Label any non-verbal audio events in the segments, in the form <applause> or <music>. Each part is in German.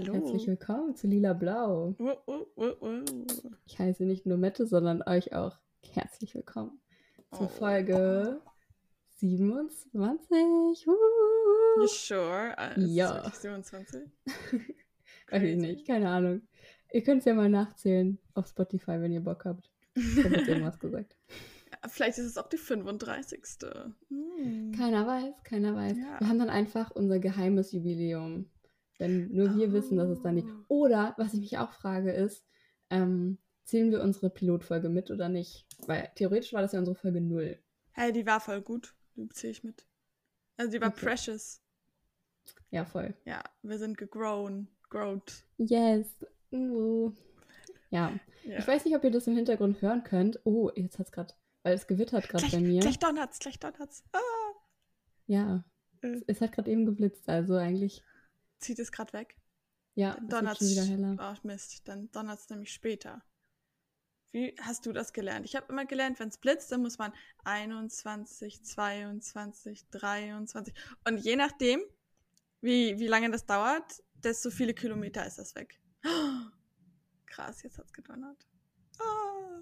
Hallo. Herzlich willkommen zu Lila Blau. Uh, uh, uh. Ich heiße nicht nur Mette, sondern euch auch herzlich willkommen zur Oh. Folge 27. You Uh. sure? Äh, ist es Ja. wirklich <laughs> 27? Weiß ich nicht, keine Ahnung. Ihr könnt es ja mal nachzählen auf Spotify, wenn ihr Bock habt. Ich habe jetzt irgendwas gesagt. <laughs> Vielleicht ist es auch die 35. Hm. Keiner weiß, keiner weiß. Ja. Wir haben dann einfach unser geheimes Jubiläum. Wenn nur wir wissen, dass es dann nicht. Oh. Oder, was ich mich auch frage, ist, ähm, zählen wir unsere Pilotfolge mit oder nicht? Weil theoretisch war das ja unsere Folge 0. Hey, die war voll gut. Die zähle ich mit. Also die war Okay. precious. Ja, voll. Ja, wir sind gegrown. Growed. Yes. Uh. Ja. Ja. Ich weiß nicht, ob ihr das im Hintergrund hören könnt. Oh, jetzt hat's gerade, weil es gewittert gerade bei mir. gleich donnert's, gleich donnert's. Ah, Ja. Äh. Es, es hat gerade eben geblitzt, also eigentlich. Zieht es gerade weg. Ja, Dann es wieder heller. Oh, Mist. Dann donnert's nämlich später. Wie hast du das gelernt? Ich habe immer gelernt, wenn es blitzt, dann muss man 21, 22, 23. Und je nachdem, wie, wie lange das dauert, desto viele Kilometer ist das weg. <gasps> Krass, jetzt hat's gedonnert. Ah.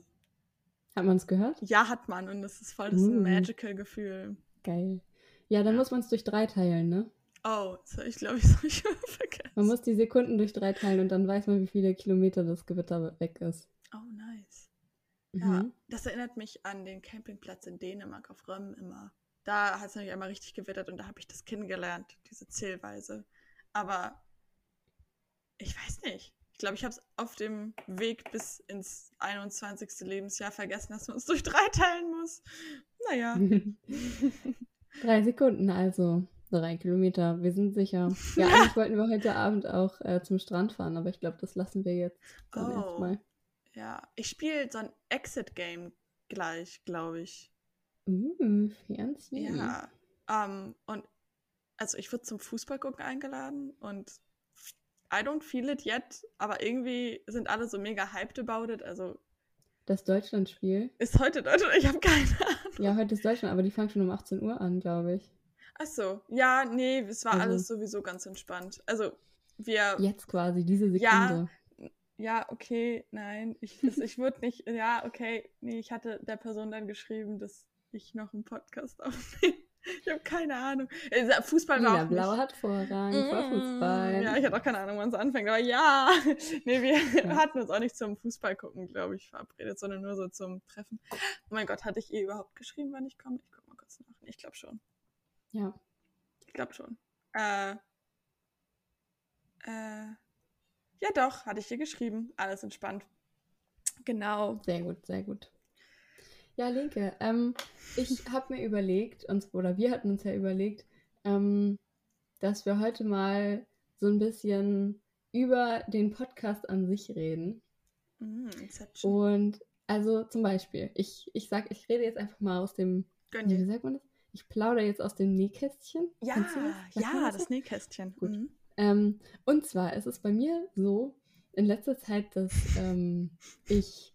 Hat man es gehört? Ja, hat man. Und das ist voll das Uh. magical Gefühl. Geil. Ja, dann Ja. muss man es durch drei teilen, ne? Oh, das habe ich, glaube ich, <laughs> so schon vergessen. Man muss die Sekunden durch drei teilen und dann weiß man, wie viele Kilometer das Gewitter weg ist. oh, nice. Ja, Mhm. das erinnert mich an den Campingplatz in Dänemark auf Röm immer. Da hat es nämlich einmal richtig gewittert und da habe ich das kennengelernt, diese Zählweise. Aber ich weiß nicht. Ich glaube, ich habe es auf dem Weg bis ins 21. Lebensjahr vergessen, dass man es <laughs> durch drei teilen muss. Naja. <laughs> drei Sekunden, also drei Kilometer. Wir sind sicher. <laughs> Ja, eigentlich wollten wir heute Abend auch äh, zum Strand fahren, aber ich glaube, das lassen wir jetzt dann Oh. erstmal. Ja, ich spiele so ein Exit-Game gleich, glaube ich. Uh, fancy. Ja. Ähm, und also ich wurde zum Fußball gucken eingeladen und I don't feel it yet, aber irgendwie sind alle so mega hyped about it. Also Das Deutschlandspiel. ist heute Deutschland, ich habe keine Ahnung. Ja, heute ist Deutschland, aber die fangen schon um 18 Uhr an, glaube ich. Achso, ja, nee, es war Also- alles sowieso ganz entspannt. Also wir, Jetzt quasi, diese Ja. Sekunde. ja, okay, nein, ich, es- ich würde nicht, ja, okay, nee, ich hatte der Person dann geschrieben, dass ich noch einen Podcast aufnehme. <laughs> Ich habe keine Ahnung. Äh, Fußball war Lila auch Blau nicht, hat Vorrang vor Fußball. Mm, Ja, ich hatte auch keine Ahnung, wann es anfängt, aber ja. <laughs> Nee, wir <laughs> Ja. hatten uns auch nicht zum Fußball gucken, glaube ich, verabredet, sondern nur so zum Treffen. Oh mein Gott, hatte ich ihr überhaupt geschrieben, wann ich komme? Ich guck mal kurz nach. Ich glaube schon. Ja. Ich glaube schon. Äh, äh, ja doch, hatte ich ihr geschrieben. Alles entspannt. Genau. Sehr gut, sehr gut. Ja, Linke, ähm, ich <laughs> habe mir überlegt, uns, oder wir hatten uns ja überlegt, ähm, dass wir heute mal so ein bisschen über den Podcast an sich reden. Mm. Und also zum Beispiel, ich, ich sag, ich rede jetzt einfach mal aus dem, Gönn wie sagt man das? Ich plaudere jetzt aus dem Nähkästchen. Ja, das? Ja, das Nähkästchen. Gut. Mhm. Ähm, und zwar ist es bei mir so in letzter Zeit, dass ähm, ich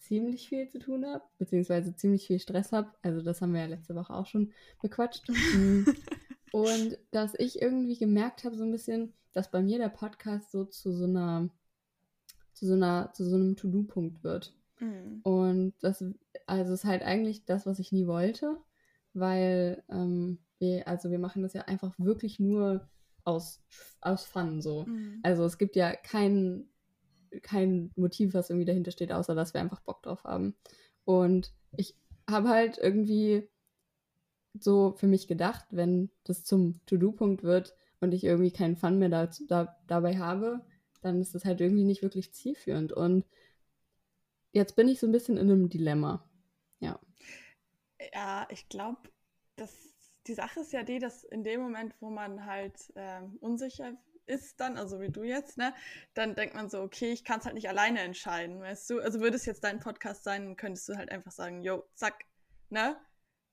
ziemlich viel zu tun habe, beziehungsweise ziemlich viel Stress habe. Also das haben wir ja letzte Woche auch schon bequatscht. Mm. <laughs> und dass ich irgendwie gemerkt habe, so ein bisschen, dass bei mir der Podcast so zu so einer, zu so einer, zu so einem To-Do-Punkt wird. Mhm. Und das, also ist halt eigentlich das, was ich nie wollte, weil ähm, wir, also wir machen das ja einfach wirklich nur aus, aus Fun so. Mhm. Also es gibt ja kein, kein Motiv, was irgendwie dahinter steht, außer dass wir einfach Bock drauf haben. Und ich habe halt irgendwie so für mich gedacht, wenn das zum To-Do-Punkt wird und ich irgendwie keinen Fun mehr dazu, da, dabei habe, dann ist das halt irgendwie nicht wirklich zielführend. Und jetzt bin ich so ein bisschen in einem Dilemma. Ja. Ja, ich glaube, die Sache ist ja die, dass in dem Moment, wo man halt ähm, unsicher ist dann, also wie du jetzt, ne, dann denkt man so, okay, ich kann es halt nicht alleine entscheiden, weißt du? Also würde es jetzt dein Podcast sein, dann könntest du halt einfach sagen, yo, zack, ne?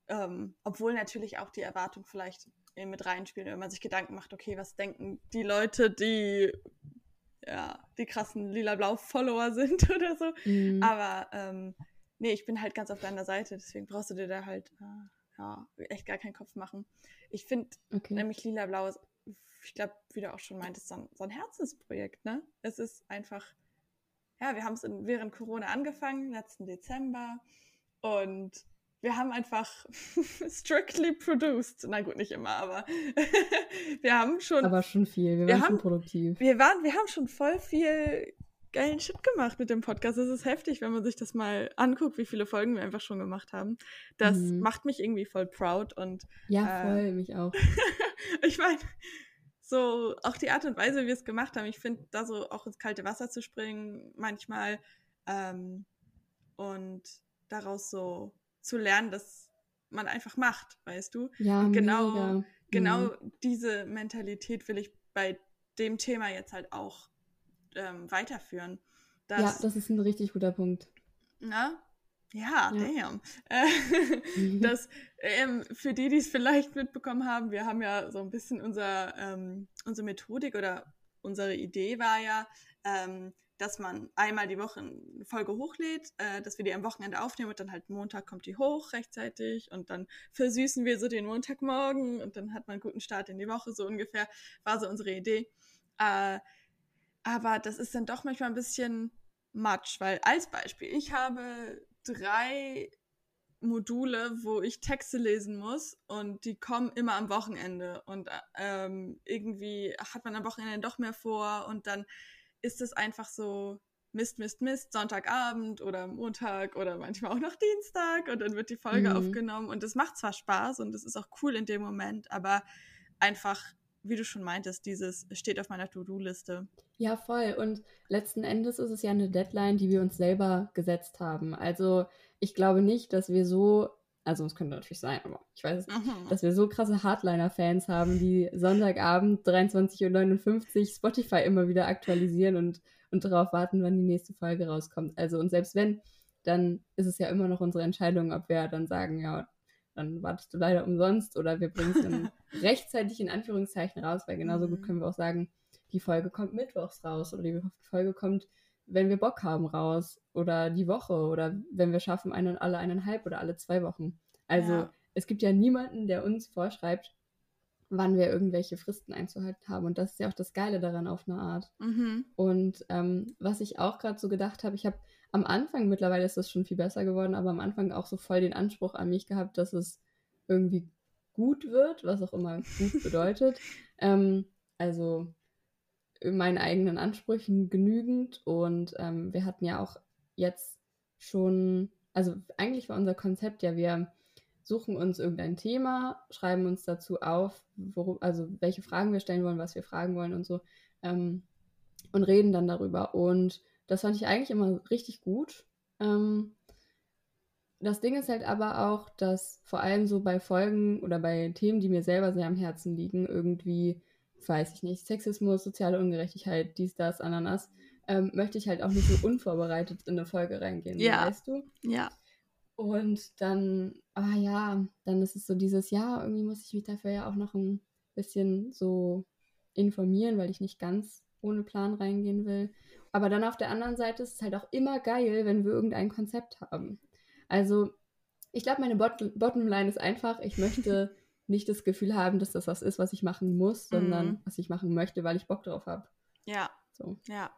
Ähm, obwohl natürlich auch die Erwartung vielleicht äh, mit reinspielt, wenn man sich Gedanken macht, okay, was denken die Leute, die ja, die krassen lila-blau-Follower <laughs> sind oder so. Mhm. Aber ähm, nee, ich bin halt ganz auf deiner Seite, deswegen brauchst du dir da halt äh, ja, echt gar keinen Kopf machen. Ich finde okay. nämlich lila-blau ist ich glaube, wie du auch schon meintest, so ein, so ein Herzensprojekt, ne? Es ist einfach, ja, wir haben es während Corona angefangen, letzten Dezember. Und wir haben einfach <laughs> strictly produced. Na gut, nicht immer, aber <laughs> wir haben schon. Aber schon viel. Wir, wir waren haben, schon produktiv. Wir waren, wir haben schon voll viel geilen Shit gemacht mit dem Podcast. Es ist heftig, wenn man sich das mal anguckt, wie viele Folgen wir einfach schon gemacht haben. Das mhm. macht mich irgendwie voll proud und. Ja, voll, äh, mich auch. <laughs> ich meine, so auch die Art und Weise, wie wir es gemacht haben. Ich finde, da so auch ins kalte Wasser zu springen, manchmal ähm, und daraus so zu lernen, dass man einfach macht, weißt du? Ja, und genau, mega. genau mhm. diese Mentalität will ich bei dem Thema jetzt halt auch ähm, weiterführen. Dass, ja, das ist ein richtig guter Punkt. Na? Ja, ja. damn. Mhm. <laughs> das, ähm, für die, die es vielleicht mitbekommen haben, wir haben ja so ein bisschen unser, ähm, unsere Methodik oder unsere Idee war ja, ähm, dass man einmal die Woche eine Folge hochlädt, äh, dass wir die am Wochenende aufnehmen und dann halt Montag kommt die hoch rechtzeitig und dann versüßen wir so den Montagmorgen und dann hat man einen guten Start in die Woche, so ungefähr, war so unsere Idee. Äh, aber das ist dann doch manchmal ein bisschen Matsch, weil als Beispiel, ich habe drei Module, wo ich Texte lesen muss und die kommen immer am Wochenende und ähm, irgendwie hat man am Wochenende doch mehr vor und dann ist es einfach so Mist, Mist, Mist, Sonntagabend oder Montag oder manchmal auch noch Dienstag und dann wird die Folge mhm. aufgenommen und es macht zwar Spaß und es ist auch cool in dem Moment, aber einfach wie du schon meintest, dieses steht auf meiner To-Do-Liste. Ja, voll. Und letzten Endes ist es ja eine Deadline, die wir uns selber gesetzt haben. Also ich glaube nicht, dass wir so, also es könnte natürlich sein, aber ich weiß es nicht, mhm. dass wir so krasse Hardliner-Fans haben, die Sonntagabend 23.59 Uhr Spotify immer wieder aktualisieren und, und darauf warten, wann die nächste Folge rauskommt. Also und selbst wenn, dann ist es ja immer noch unsere Entscheidung, ob wir dann sagen, ja, dann wartest du leider umsonst oder wir bringen es dann <laughs> rechtzeitig in Anführungszeichen raus, weil genauso gut mhm. können wir auch sagen, die Folge kommt mittwochs raus oder die Folge kommt, wenn wir Bock haben, raus oder die Woche oder wenn wir schaffen, eine, alle eineinhalb oder alle zwei Wochen. Also ja. es gibt ja niemanden, der uns vorschreibt, wann wir irgendwelche Fristen einzuhalten haben. Und das ist ja auch das Geile daran auf eine Art. Mhm. Und ähm, was ich auch gerade so gedacht habe, ich habe am Anfang, mittlerweile ist das schon viel besser geworden, aber am Anfang auch so voll den Anspruch an mich gehabt, dass es irgendwie gut wird, was auch immer gut <laughs> bedeutet. ähm, also meinen eigenen Ansprüchen genügend und ähm, wir hatten ja auch jetzt schon, also eigentlich war unser Konzept ja, wir suchen uns irgendein Thema, schreiben uns dazu auf, worum, also welche Fragen wir stellen wollen, was wir fragen wollen und so ähm, und reden dann darüber und das fand ich eigentlich immer richtig gut. Ähm, das Ding ist halt aber auch, dass vor allem so bei Folgen oder bei Themen, die mir selber sehr am Herzen liegen, irgendwie, weiß ich nicht, Sexismus, soziale Ungerechtigkeit, dies, das, Ananas, ähm, möchte ich halt auch nicht so unvorbereitet in eine Folge reingehen, ja. weißt du? Ja. Und dann, ah ja, dann ist es so dieses, ja, irgendwie muss ich mich dafür ja auch noch ein bisschen so informieren, weil ich nicht ganz ohne Plan reingehen will. Aber dann auf der anderen Seite ist es halt auch immer geil, wenn wir irgendein Konzept haben. Also, ich glaube, meine Bot Bottomline ist einfach, ich möchte <laughs> nicht das Gefühl haben, dass das was ist, was ich machen muss, sondern mhm. was ich machen möchte, weil ich Bock drauf habe. Ja. So. Ja.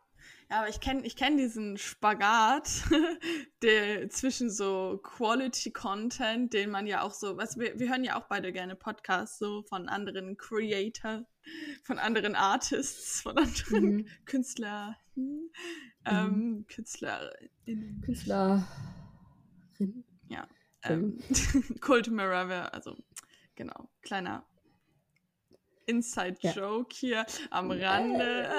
Ja, aber ich kenne ich kenn diesen Spagat <laughs> der, zwischen so Quality Content, den man ja auch so, was wir, wir hören ja auch beide gerne Podcasts so von anderen Creator, von anderen Artists, von anderen mhm. Künstler, mhm. ähm, Künstlerinnen. Künstlerin. Ja. Ähm, <laughs> Cult Mirror also genau, kleiner Inside-Joke ja. hier am Rande.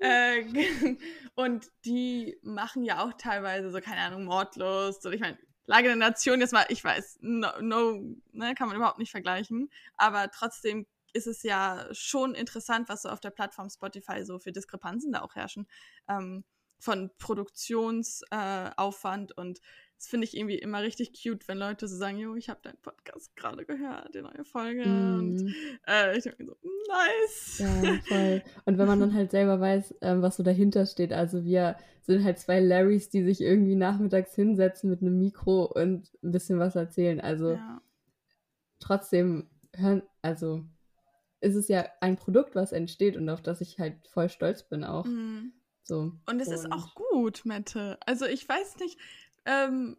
Äh, <laughs> und die machen ja auch teilweise so, keine Ahnung, Mordlust oder ich meine, Lage der Nation, jetzt mal, ich weiß, no, no ne, kann man überhaupt nicht vergleichen, aber trotzdem ist es ja schon interessant, was so auf der Plattform Spotify so für Diskrepanzen da auch herrschen. Ähm, von Produktionsaufwand äh, und das finde ich irgendwie immer richtig cute, wenn Leute so sagen, jo, ich habe deinen Podcast gerade gehört, die neue Folge. Mm. Und äh, ich denke so, nice. Ja, voll. <laughs> Und wenn man dann halt selber weiß, ähm, was so dahinter steht. Also wir sind halt zwei Larrys, die sich irgendwie nachmittags hinsetzen mit einem Mikro und ein bisschen was erzählen. Also ja. trotzdem hören, also ist es ja ein Produkt, was entsteht und auf das ich halt voll stolz bin auch. Mhm. So. Und es und ist auch gut, Mette. Also ich weiß nicht, ähm,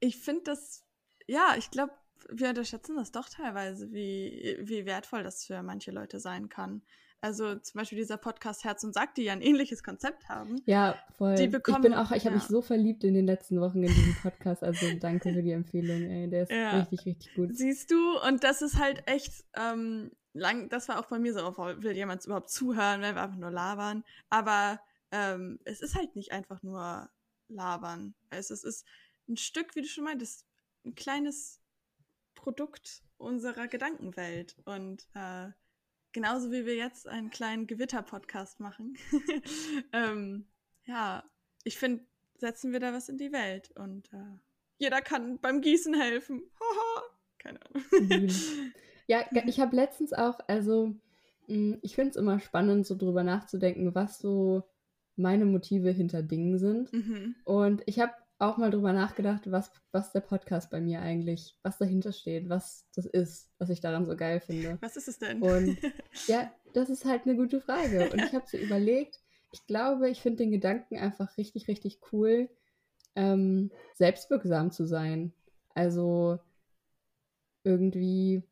ich finde das, ja, ich glaube, wir unterschätzen das doch teilweise, wie, wie wertvoll das für manche Leute sein kann. Also zum Beispiel dieser Podcast Herz und Sack, die ja ein ähnliches Konzept haben. Ja, voll. Die bekommen, ich bin auch, ich habe ja. mich so verliebt in den letzten Wochen in diesem Podcast. Also danke für die Empfehlung, ey. Der ist ja. richtig, richtig gut. Siehst du, und das ist halt echt ähm, lang, das war auch bei mir so, oh, will jemand überhaupt zuhören, wenn wir einfach nur labern. Aber ähm, es ist halt nicht einfach nur labern. Also es ist ein Stück, wie du schon meintest, ein kleines Produkt unserer Gedankenwelt. Und äh, genauso wie wir jetzt einen kleinen Gewitter-Podcast machen, <laughs> ähm, ja, ich finde, setzen wir da was in die Welt und äh, jeder kann beim Gießen helfen. Keine Ahnung. Mhm. ja, ich habe letztens auch, also hm, ich finde es immer spannend, so drüber nachzudenken, was so meine Motive hinter Dingen sind. Mhm. Und ich habe auch mal drüber nachgedacht, was, was der Podcast bei mir eigentlich, was dahinter steht, was das ist, was ich daran so geil finde. <laughs> Was ist es denn? Und <laughs> ja, das ist halt eine gute Frage. Und ich habe so überlegt, ich glaube, ich finde den Gedanken einfach richtig, richtig cool, ähm, selbstwirksam zu sein. Also irgendwie,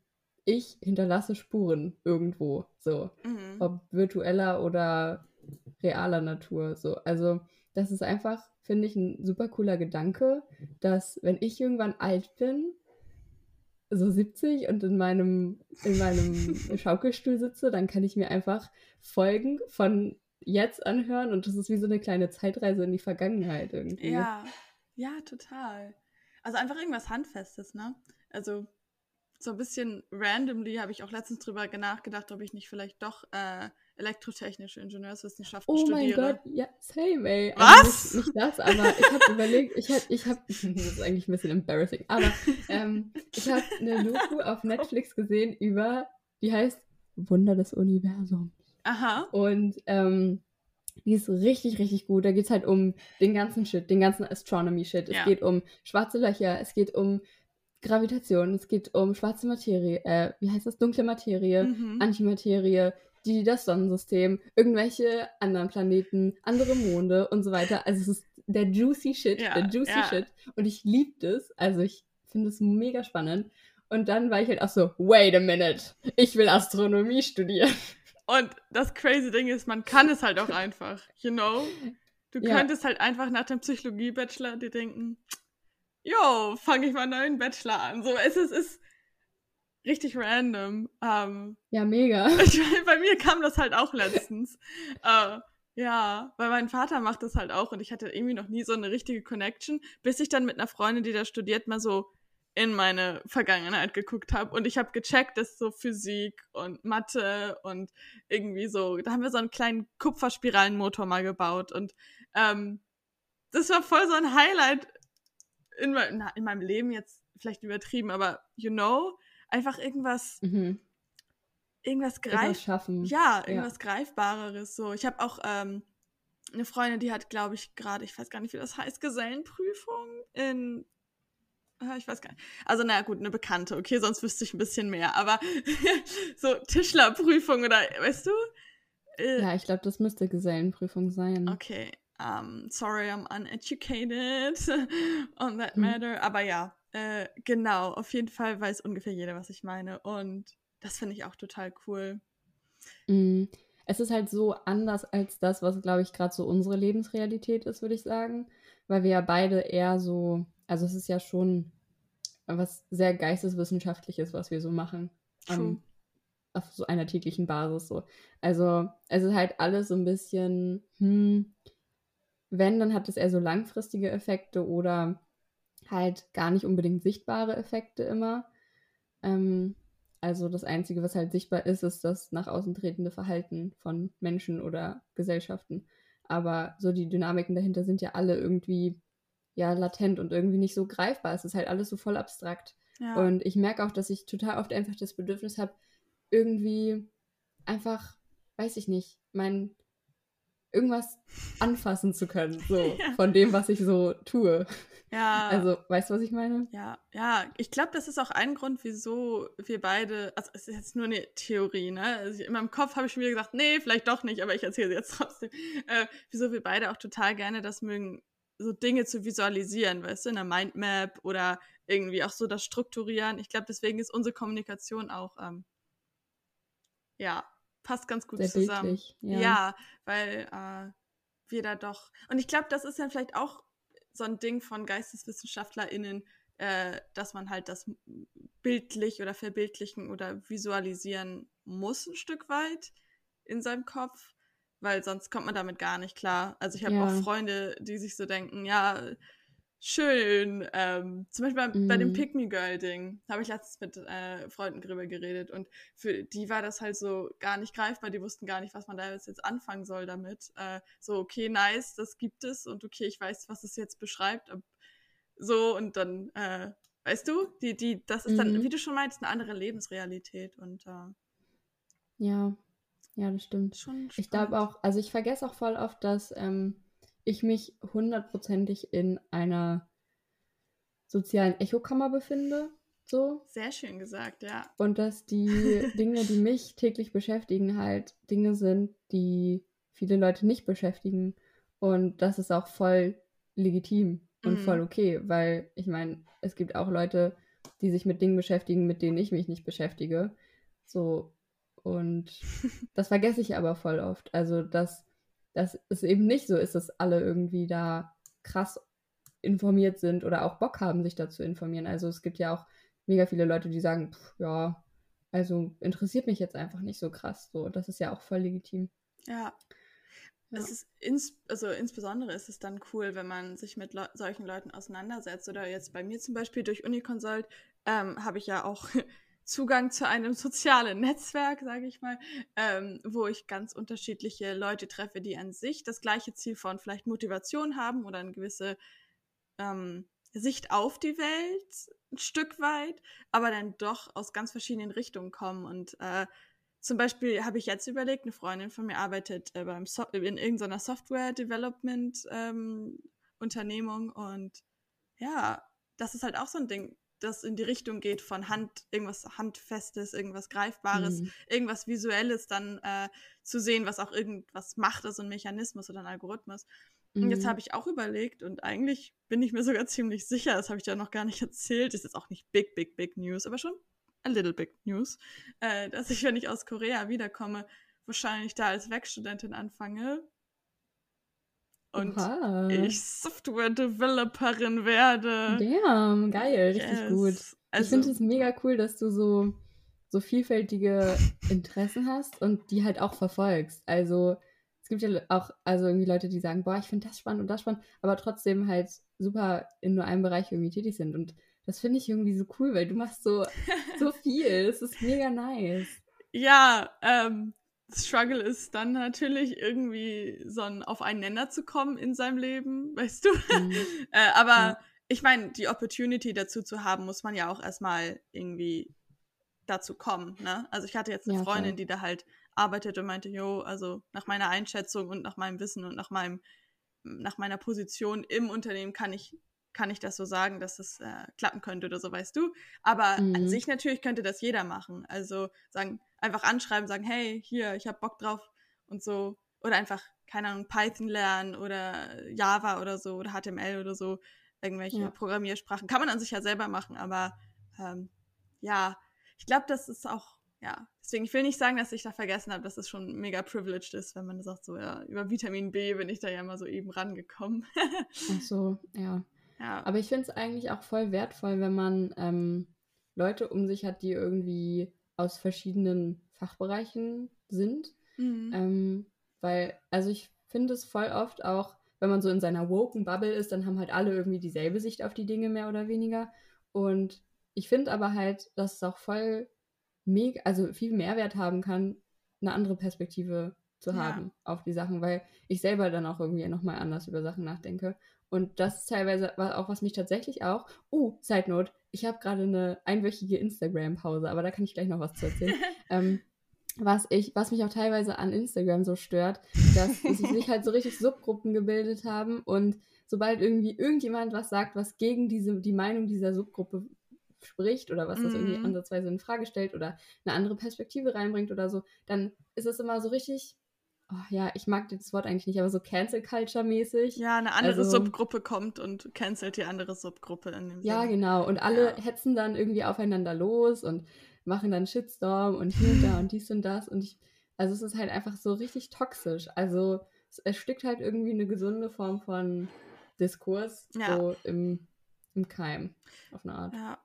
ich hinterlasse Spuren irgendwo, so. Mhm. Ob virtueller oder realer Natur, so. Also, das ist einfach finde ich ein super cooler Gedanke, dass wenn ich irgendwann alt bin, so 70 und in meinem, in meinem <laughs> Schaukelstuhl sitze, dann kann ich mir einfach Folgen von jetzt anhören und das ist wie so eine kleine Zeitreise in die Vergangenheit irgendwie. Ja, ja, total. Also einfach irgendwas Handfestes, ne? Also so ein bisschen randomly habe ich auch letztens drüber nachgedacht, ob ich nicht vielleicht doch äh, elektrotechnische Ingenieurswissenschaften oh studiere. Oh mein Gott, ja, same, ey. Also Was? Also nicht, nicht, das, aber ich habe überlegt, ich habe, ich habe, <laughs> das ist eigentlich ein bisschen embarrassing, aber ähm, ich habe eine Doku auf <laughs> Netflix gesehen über, die heißt Wunder des Universums. Aha. Und ähm, die ist richtig, richtig gut. Da geht es halt um den ganzen Shit, den ganzen Astronomy-Shit. Es ja. geht um schwarze Löcher, es geht um Gravitation, es geht um schwarze Materie, äh, wie heißt das? Dunkle Materie, mhm. Antimaterie, die, das Sonnensystem, irgendwelche anderen Planeten, andere Monde und so weiter. Also es ist der juicy Shit, ja, der juicy ja. Shit. Und ich liebe das. Also ich finde es mega spannend. Und dann war ich halt auch so, wait a minute, ich will Astronomie studieren. Und das crazy Ding ist, man kann es halt auch einfach, you know? Du ja. könntest halt einfach nach dem Psychologie-Bachelor dir denken, yo, fange ich mal einen neuen Bachelor an. So, es ist, es ist richtig random. Ähm, ja, mega. <laughs> Ich, bei mir kam das halt auch letztens. <laughs> äh, ja, weil mein Vater macht das halt auch und ich hatte irgendwie noch nie so eine richtige Connection, bis ich dann mit einer Freundin, die da studiert, mal so in meine Vergangenheit geguckt habe und ich habe gecheckt, dass so Physik und Mathe und irgendwie so, da haben wir so einen kleinen Kupferspiralenmotor mal gebaut und ähm, das war voll so ein Highlight in, in meinem Leben jetzt vielleicht übertrieben, aber you know, einfach irgendwas, mhm. irgendwas greif schaffen. Ja, irgendwas ja. greifbareres. So, ich habe auch ähm, eine Freundin, die hat, glaube ich, gerade, ich weiß gar nicht, wie das heißt, Gesellenprüfung in ah, ich weiß gar nicht. Also, naja, gut, eine Bekannte, okay, sonst wüsste ich ein bisschen mehr. Aber <laughs> so Tischlerprüfung oder, weißt du? Äh, ja, ich glaube, das müsste Gesellenprüfung sein. Okay. Um, sorry, I'm uneducated <laughs> on that hm. matter. Hm. Aber ja, äh, genau, auf jeden Fall weiß ungefähr jeder, was ich meine. Und das finde ich auch total cool. Mm, es ist halt so anders als das, was, glaube ich, gerade so unsere Lebensrealität ist, würde ich sagen. Weil wir ja beide eher so, also es ist ja schon was sehr geisteswissenschaftliches, was wir so machen. Um, auf so einer täglichen Basis so. Also es ist halt alles so ein bisschen, hm, wenn, dann hat es eher so langfristige Effekte oder halt gar nicht unbedingt sichtbare Effekte immer. Ähm, also das Einzige, was halt sichtbar ist, ist das nach außen tretende Verhalten von Menschen oder Gesellschaften. Aber so die Dynamiken dahinter sind ja alle irgendwie ja latent und irgendwie nicht so greifbar. Es ist halt alles so voll abstrakt. Ja. Und ich merke auch, dass ich total oft einfach das Bedürfnis habe, irgendwie einfach, weiß ich nicht, mein irgendwas anfassen zu können, so <laughs> ja. von dem, was ich so tue. Ja. Also, weißt du, was ich meine? Ja, ja. Ich glaube, das ist auch ein Grund, wieso wir beide, also es ist jetzt nur eine Theorie, ne? Also in meinem Kopf habe ich schon wieder gesagt, nee, vielleicht doch nicht, aber ich erzähle sie jetzt trotzdem. Äh, wieso wir beide auch total gerne das mögen, so Dinge zu visualisieren, weißt du, in der Mindmap oder irgendwie auch so das Strukturieren. Ich glaube, deswegen ist unsere Kommunikation auch, ähm, ja, passt ganz gut Sehr zusammen. Bildlich, ja. ja, weil äh, wir da doch. Und ich glaube, das ist dann vielleicht auch so ein Ding von GeisteswissenschaftlerInnen, äh, dass man halt das bildlich oder verbildlichen oder visualisieren muss, ein Stück weit in seinem Kopf, weil sonst kommt man damit gar nicht klar. Also ich habe ja. auch Freunde, die sich so denken, ja, schön. Ähm, zum Beispiel bei, mm. bei dem mhm. Pick Me Girl Ding habe ich letztens mit äh, Freunden drüber geredet und für die war das halt so gar nicht greifbar. Die wussten gar nicht, was man da jetzt anfangen soll damit. Äh, so, okay, nice, das gibt es und okay, ich weiß, was es jetzt beschreibt. So und dann, äh, weißt du, die, die, das ist dann, mhm. wie du schon meinst, eine andere Lebensrealität und äh, ja, ja, das stimmt. Schon ich glaube auch, also ich vergesse auch voll oft, dass ähm, ich mich hundertprozentig in einer sozialen Echokammer befinde. So. Sehr schön gesagt, ja. Und dass die <laughs> Dinge, die mich täglich beschäftigen, halt Dinge sind, die viele Leute nicht beschäftigen. Und das ist auch voll legitim und mm. voll okay, weil ich meine, es gibt auch Leute, die sich mit Dingen beschäftigen, mit denen ich mich nicht beschäftige. So. Und <laughs> das vergesse ich aber voll oft. Also, dass dass es eben nicht so ist, dass alle irgendwie da krass informiert sind oder auch Bock haben, sich da zu informieren. Also es gibt ja auch mega viele Leute, die sagen, pff, ja, also interessiert mich jetzt einfach nicht so krass. So, das ist ja auch voll legitim. Ja. ja. Es ist ins, also insbesondere ist es dann cool, wenn man sich mit Le solchen Leuten auseinandersetzt. Oder jetzt bei mir zum Beispiel durch Uniconsult ähm, habe ich ja auch Zugang zu einem <laughs> sozialen Netzwerk, sage ich mal, ähm, wo ich ganz unterschiedliche Leute treffe, die an sich das gleiche Ziel von vielleicht Motivation haben oder eine gewisse ähm, Sicht auf die Welt ein Stück weit, aber dann doch aus ganz verschiedenen Richtungen kommen. Und äh, zum Beispiel habe ich jetzt überlegt, eine Freundin von mir arbeitet äh, beim so in irgendeiner Software-Development-Unternehmung ähm, und ja, das ist halt auch so ein Ding das in die Richtung geht von Hand, irgendwas Handfestes, irgendwas Greifbares, mhm. irgendwas Visuelles dann äh, zu sehen, was auch irgendwas macht, also ein Mechanismus oder ein Algorithmus. Mhm. Und jetzt mhm. habe ich auch überlegt und eigentlich bin ich mir sogar ziemlich sicher, das habe ich ja noch gar nicht erzählt, ist jetzt auch nicht big, big, big News, aber schon a little big News, äh, dass ich, wenn ich aus Korea wiederkomme, wahrscheinlich da als Werkstudentin anfange, und Oha. ich Software-Developerin werde. Damn, geil, richtig yes. gut. Also, ich finde es mega cool, dass du so, so vielfältige <laughs> Interessen hast und die halt auch verfolgst. Also es gibt ja auch also irgendwie Leute, die sagen, boah, ich finde das spannend und das spannend, aber trotzdem halt super in nur einem Bereich irgendwie tätig sind. Und das finde ich irgendwie so cool, weil du machst so, so <laughs> viel. Es ist mega nice. Ja, ähm, Struggle ist dann natürlich irgendwie so ein auf einen Nenner zu kommen in seinem Leben, <laughs> weißt du? Mhm. <laughs> äh, aber ja. ich meine, die Opportunity dazu zu haben, muss man ja auch erstmal irgendwie dazu kommen, ne? Also ich hatte jetzt eine ja, Freundin, voll. die da halt arbeitet und meinte, jo, also nach meiner Einschätzung und nach meinem Wissen und nach meinem nach meiner Position im Unternehmen kann ich kann ich das so sagen, dass es äh, klappen könnte oder so, weißt du. Aber mhm. an sich natürlich könnte das jeder machen. Also sagen, einfach anschreiben, sagen, hey, hier, ich habe Bock drauf und so. Oder einfach, keine Ahnung, Python lernen oder Java oder so oder HTML oder so. Irgendwelche ja. Programmiersprachen. Kann man an sich ja selber machen, aber ähm, ja, ich glaube, das ist auch, ja, deswegen, ich will nicht sagen, dass ich da vergessen habe, dass es schon mega privileged ist, wenn man sagt, so, ja, über Vitamin B bin ich da ja mal so eben rangekommen. <laughs> Ach so, ja. Ja. Aber ich finde es eigentlich auch voll wertvoll, wenn man ähm, Leute um sich hat, die irgendwie aus verschiedenen Fachbereichen sind. Mhm. Ähm, weil, also ich finde es voll oft auch, wenn man so in seiner woken Bubble ist, dann haben halt alle irgendwie dieselbe Sicht auf die Dinge mehr oder weniger. Und ich finde aber halt, dass es auch voll mega, also viel Mehrwert haben kann, eine andere Perspektive zu haben ja. auf die Sachen, weil ich selber dann auch irgendwie nochmal anders über Sachen nachdenke. Und das ist teilweise auch, was mich tatsächlich auch. Oh, Side Note, ich habe gerade eine einwöchige Instagram-Pause, aber da kann ich gleich noch was zu erzählen. <laughs> ähm, was ich, was mich auch teilweise an Instagram so stört, dass sich halt so richtig Subgruppen gebildet haben und sobald irgendwie irgendjemand was sagt, was gegen diese, die Meinung dieser Subgruppe spricht oder was das irgendwie Mhm. ansatzweise in Frage stellt oder eine andere Perspektive reinbringt oder so, dann ist es immer so richtig, oh ja, ich mag das Wort eigentlich nicht, aber so Cancel Culture mäßig. Ja, eine andere Also- Subgruppe kommt und cancelt die andere Subgruppe in dem Ja, Sinne. genau. Und alle Ja. hetzen dann irgendwie aufeinander los und machen dann Shitstorm und hier und da und dies und das. Und ich, also es ist halt einfach so richtig toxisch. Also es erstickt halt irgendwie eine gesunde Form von Diskurs Ja. so im, im Keim, auf eine Art. Ja.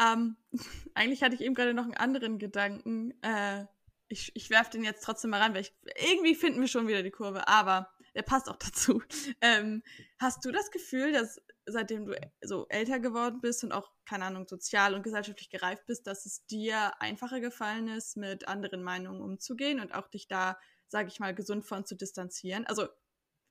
Ähm, <laughs> eigentlich hatte ich eben gerade noch einen anderen Gedanken. Äh, ich ich werfe den jetzt trotzdem mal ran, weil ich, irgendwie finden wir schon wieder die Kurve, aber der passt auch <laughs> dazu. Ähm, hast du das Gefühl, dass seitdem du so älter geworden bist und auch, keine Ahnung, sozial und gesellschaftlich gereift bist, dass es dir einfacher gefallen ist, mit anderen Meinungen umzugehen und auch dich da, sage ich mal, gesund von zu distanzieren? Also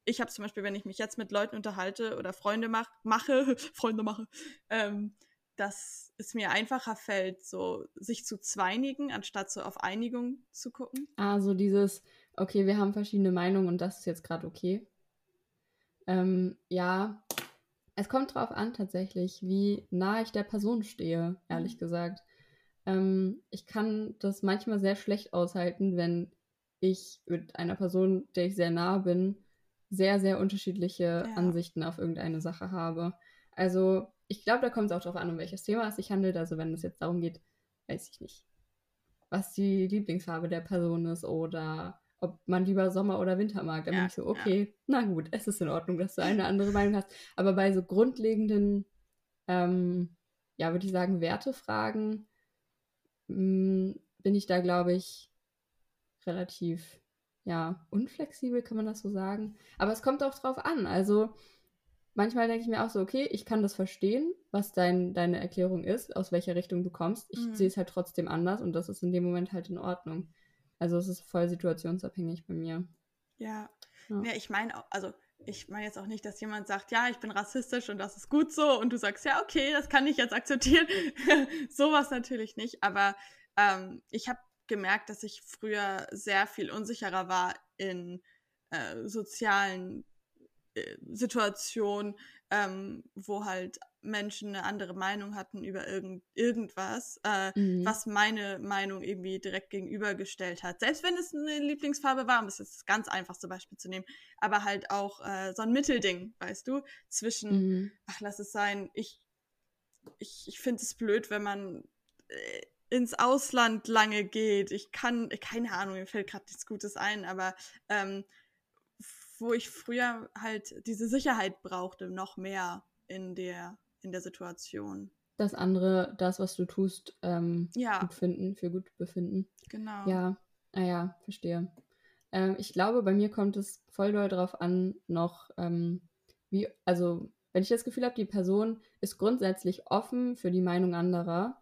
ich habe zum Beispiel, wenn ich mich jetzt mit Leuten unterhalte oder Freunde mach, mache, <laughs> Freunde mache, ähm, dass es mir einfacher fällt, so sich zu zweinigen, anstatt so auf Einigung zu gucken. Also dieses, okay, wir haben verschiedene Meinungen und das ist jetzt gerade okay. Ähm, ja, es kommt drauf an tatsächlich, wie nah ich der Person stehe, ehrlich Mhm. gesagt. Ähm, ich kann das manchmal sehr schlecht aushalten, wenn ich mit einer Person, der ich sehr nah bin, sehr, sehr unterschiedliche Ja. Ansichten auf irgendeine Sache habe. Also ich glaube, da kommt es auch darauf an, um welches Thema es sich handelt. Also wenn es jetzt darum geht, weiß ich nicht, was die Lieblingsfarbe der Person ist oder ob man lieber Sommer oder Winter mag. Dann Ja, bin ich so, ja. okay, na gut, es ist in Ordnung, dass du eine andere Meinung hast. Aber bei so grundlegenden, ähm, ja, würde ich sagen, Wertefragen mh, bin ich da, glaube ich, relativ, ja, unflexibel, kann man das so sagen. Aber es kommt auch drauf an. Also manchmal denke ich mir auch so, okay, ich kann das verstehen, was dein, deine Erklärung ist, aus welcher Richtung du kommst. Ich Mhm. sehe es halt trotzdem anders und das ist in dem Moment halt in Ordnung. Also es ist voll situationsabhängig bei mir. Ja. Ja. Ja, ich meine auch, also ich meine jetzt auch nicht, dass jemand sagt, ja, ich bin rassistisch und das ist gut so und du sagst, ja, okay, das kann ich jetzt akzeptieren. <laughs> Sowas natürlich nicht, aber ähm, ich habe gemerkt, dass ich früher sehr viel unsicherer war in äh, sozialen Situationen, ähm, wo halt Menschen eine andere Meinung hatten über irgend, irgendwas, äh, Mhm. was meine Meinung irgendwie direkt gegenübergestellt hat. Selbst wenn es eine Lieblingsfarbe war, um das jetzt das ganz einfachste Beispiel zu nehmen, aber halt auch äh, so ein Mittelding, weißt du, zwischen, Mhm. ach, lass es sein, ich, ich, ich finde es blöd, wenn man äh, ins Ausland lange geht. Ich kann, keine Ahnung, mir fällt gerade nichts Gutes ein, aber ähm, wo ich früher halt diese Sicherheit brauchte, noch mehr in der, in der Situation. Das andere, das, was du tust, ähm, Ja, gut finden, für gut befinden. genau. Ja, naja, verstehe. Ähm, ich glaube, bei mir kommt es voll doll darauf an, noch, ähm, wie, also, wenn ich das Gefühl habe, die Person ist grundsätzlich offen für die Meinung anderer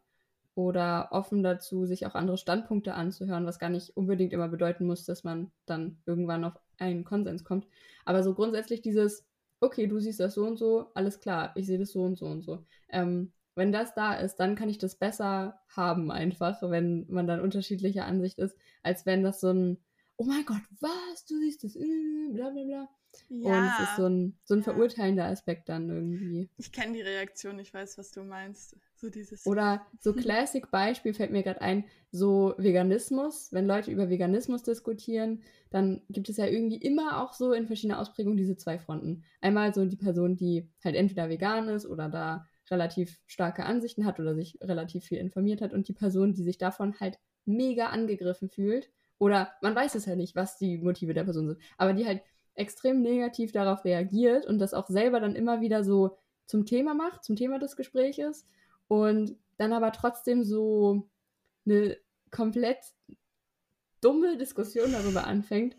oder offen dazu, sich auch andere Standpunkte anzuhören, was gar nicht unbedingt immer bedeuten muss, dass man dann irgendwann auf einen Konsens kommt. Aber so grundsätzlich dieses, okay, du siehst das so und so, alles klar, ich sehe das so und so und so. Ähm, wenn das da ist, dann kann ich das besser haben einfach, wenn man dann unterschiedlicher Ansicht ist, als wenn das so ein, oh mein Gott, was, du siehst das, äh, bla bla bla. Und es ist so ein, so ein ja. verurteilender Aspekt dann irgendwie. ich kenne die Reaktion, ich weiß, was du meinst. So dieses. Oder so <laughs> Classic-Beispiel fällt mir gerade ein, so Veganismus. Wenn Leute über Veganismus diskutieren, dann gibt es ja irgendwie immer auch so in verschiedenen Ausprägungen diese zwei Fronten. Einmal so die Person, die halt entweder vegan ist oder da relativ starke Ansichten hat oder sich relativ viel informiert hat und die Person, die sich davon halt mega angegriffen fühlt. Oder man weiß es ja nicht, was die Motive der Person sind, aber die halt extrem negativ darauf reagiert und das auch selber dann immer wieder so zum Thema macht, zum Thema des Gespräches und dann aber trotzdem so eine komplett dumme Diskussion darüber anfängt,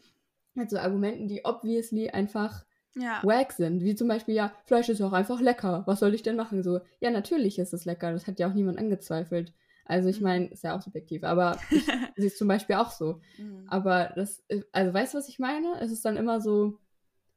mit so Argumenten, die obviously einfach ja. wack sind. Wie zum Beispiel, ja, Fleisch ist ja auch einfach lecker. Was soll ich denn machen? So, ja, natürlich ist es lecker. Das hat ja auch niemand angezweifelt. Also ich Mhm. meine, ist ja auch subjektiv, aber ich <laughs> sehe es zum Beispiel auch so. Mhm. Aber das, also weißt du, was ich meine? Es ist dann immer so,